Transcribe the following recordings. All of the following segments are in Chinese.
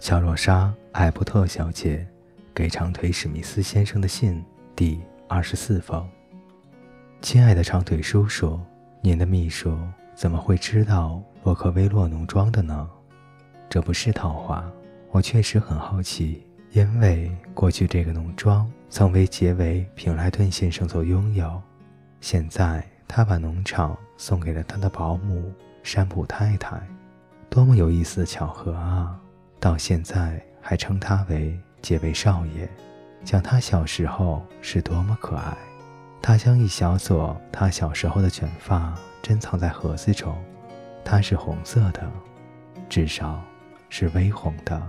乔洛莎·艾伯特小姐给长腿史密斯先生的信第二十四封。亲爱的长腿叔叔，您的秘书怎么会知道洛克威洛农庄的呢？这不是套话，我确实很好奇，因为过去这个农庄曾为杰维·平莱顿先生所拥有，现在他把农场送给了他的保姆山普太太，多么有意思的巧合啊！到现在还称他为杰维少爷，讲他小时候是多么可爱。他将一小撮他小时候的卷发珍藏在盒子中，它是红色的，至少是微红的。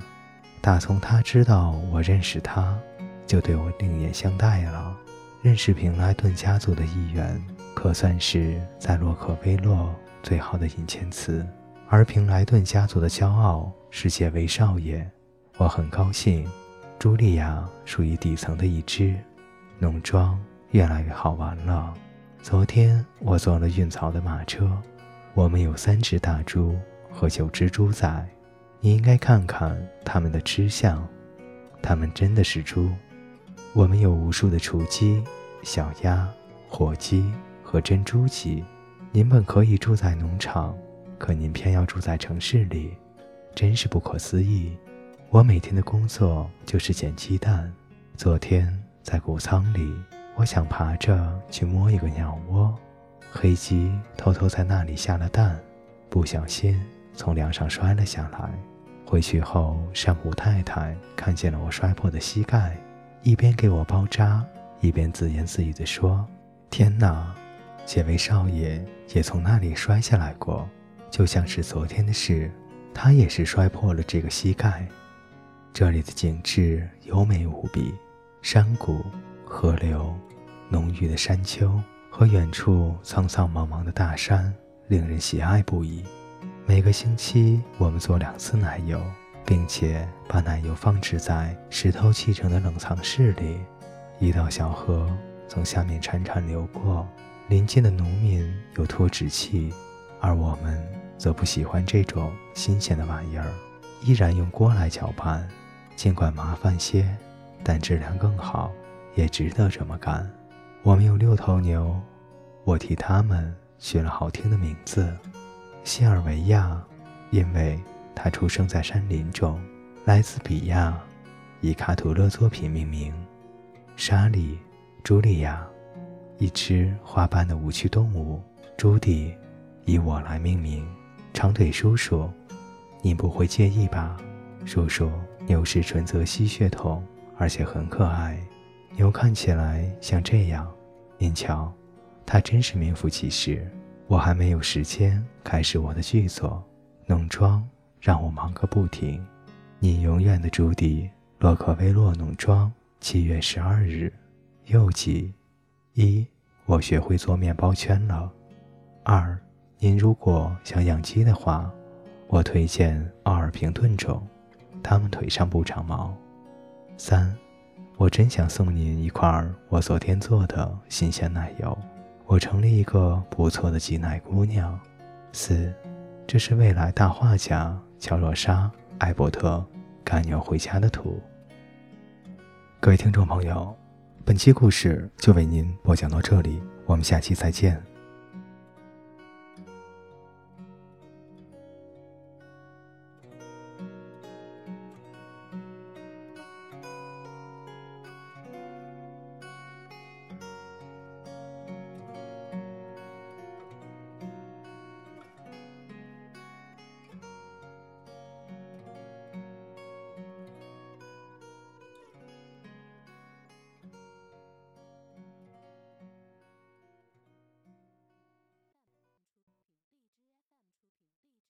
打从他知道我认识他，就对我另眼相待了。认识平莱顿家族的一员，可算是在洛克威洛最好的引荐词。而平莱顿家族的骄傲世界为少爷，我很高兴。茱莉亚属于底层的一支。农庄越来越好玩了。昨天我坐了运草的马车，我们有三只大猪和九只猪仔。你应该看看它们的吃相，它们真的是猪。我们有无数的雏鸡、小鸭、火鸡和珍珠鸡。您本可以住在农场。可您偏要住在城市里，真是不可思议。我每天的工作就是捡鸡蛋。昨天在谷仓里，我想爬着去摸一个鸟窝，黑鸡偷偷在那里下了蛋，不小心从梁上摔了下来。回去后，山姆太太看见了我摔破的膝盖，一边给我包扎，一边自言自语地说：“天哪，杰维少爷也从那里摔下来过。”就像是昨天的事，他也是摔破了这个膝盖。这里的景致优美无比，山谷、河流、浓郁的山丘和远处苍苍茫茫的大山，令人喜爱不已。每个星期我们做两次奶油，并且把奶油放置在石头砌成的冷藏室里。一道小河从下面潺潺流过，邻近的农民有脱脂器，而我们。则不喜欢这种新鲜的玩意儿，依然用锅来搅拌，尽管麻烦些，但质量更好，也值得这么干。我们有六头牛，我替它们取了好听的名字：西尔维亚，因为它出生在山林中；来自比亚，以卡图勒作品命名；莎莉，茱莉亚，一只花斑的无趣动物；朱迪，以我来命名。长腿叔叔，你不会介意吧？叔叔，牛是纯泽西血统，而且很可爱。牛看起来像这样，您瞧，它真是名副其实。我还没有时间开始我的剧作，农庄让我忙个不停。你永远的朱迪，洛克威洛农庄，七月十二日。又记：一，我学会做面包圈了。二。您如果想养鸡的话，我推荐奥尔平顿种，它们腿上不长毛。三，我真想送您一块我昨天做的新鲜奶油，我成了一个不错的挤奶姑娘。四，这是未来大画家乔洛莎·艾伯特赶牛回家的图。各位听众朋友，本期故事就为您播讲到这里，我们下期再见。